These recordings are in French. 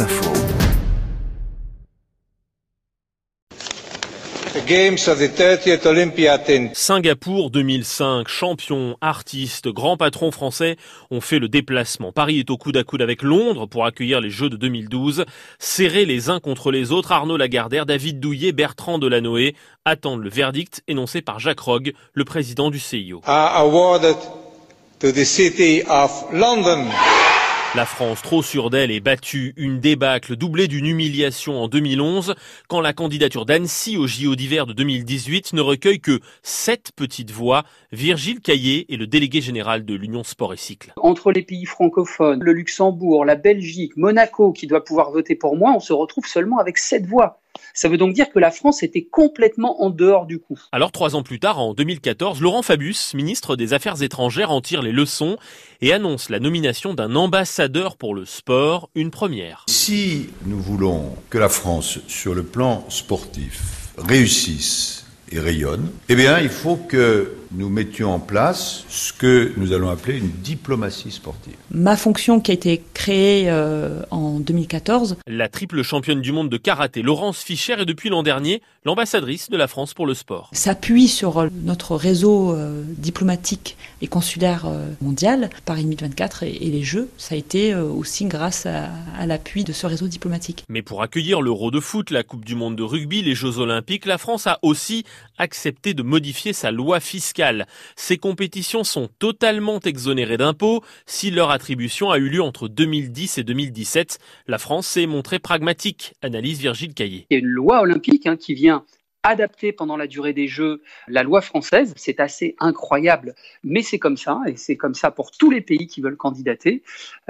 Info. Singapour 2005, champions, artistes, grands patrons français ont fait le déplacement. Paris est au coude à coude avec Londres pour accueillir les Jeux de 2012. Serrés les uns contre les autres, Arnaud Lagardère, David Douillet, Bertrand Delanoë attendent le verdict énoncé par Jacques Rogge, le président du CIO. La France, trop sûre d'elle, est battue. Une débâcle doublée d'une humiliation en 2011, quand la candidature d'Annecy au JO d'hiver de 2018 ne recueille que sept petites voix. Virgile Caillé est le délégué général de l'Union Sport et Cycle. Entre les pays francophones, le Luxembourg, la Belgique, Monaco, qui doit pouvoir voter pour moi, on se retrouve seulement avec sept voix. Ça veut donc dire que la France était complètement en dehors du coup. Alors trois ans plus tard, en 2014, Laurent Fabius, ministre des Affaires étrangères, en tire les leçons et annonce la nomination d'un ambassadeur pour le sport, une première. Si nous voulons que la France, sur le plan sportif, réussisse et rayonne, eh bien, il faut que nous mettions en place ce que nous allons appeler une diplomatie sportive. Ma fonction qui a été créée euh, en 2014. La triple championne du monde de karaté, Laurence Fischer, est depuis l'an dernier l'ambassadrice de la France pour le sport. S'appuie sur euh, notre réseau euh, diplomatique et consulaire mondial, Paris 2024 et, et, les Jeux. Ça a été aussi grâce à, à l'appui de ce réseau diplomatique. Mais pour accueillir l'Euro de foot, la Coupe du monde de rugby, les Jeux olympiques, la France a aussi accepté de modifier sa loi Ces compétitions sont totalement exonérées d'impôts si leur attribution a eu lieu entre 2010 et 2017. La France s'est montrée pragmatique, analyse Virgile Caillé. Il y a une loi olympique hein, qui vient adapter pendant la durée des Jeux la loi française. C'est assez incroyable, mais c'est comme ça, et c'est comme ça pour tous les pays qui veulent candidater.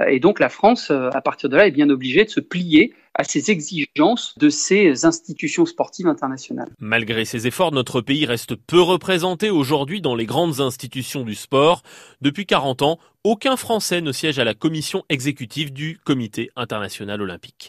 Et donc la France, à partir de là, est bien obligée de se plier à ces exigences de ces institutions sportives internationales. Malgré ces efforts, notre pays reste peu représenté aujourd'hui dans les grandes institutions du sport. Depuis 40 ans, aucun Français ne siège à la commission exécutive du Comité international olympique.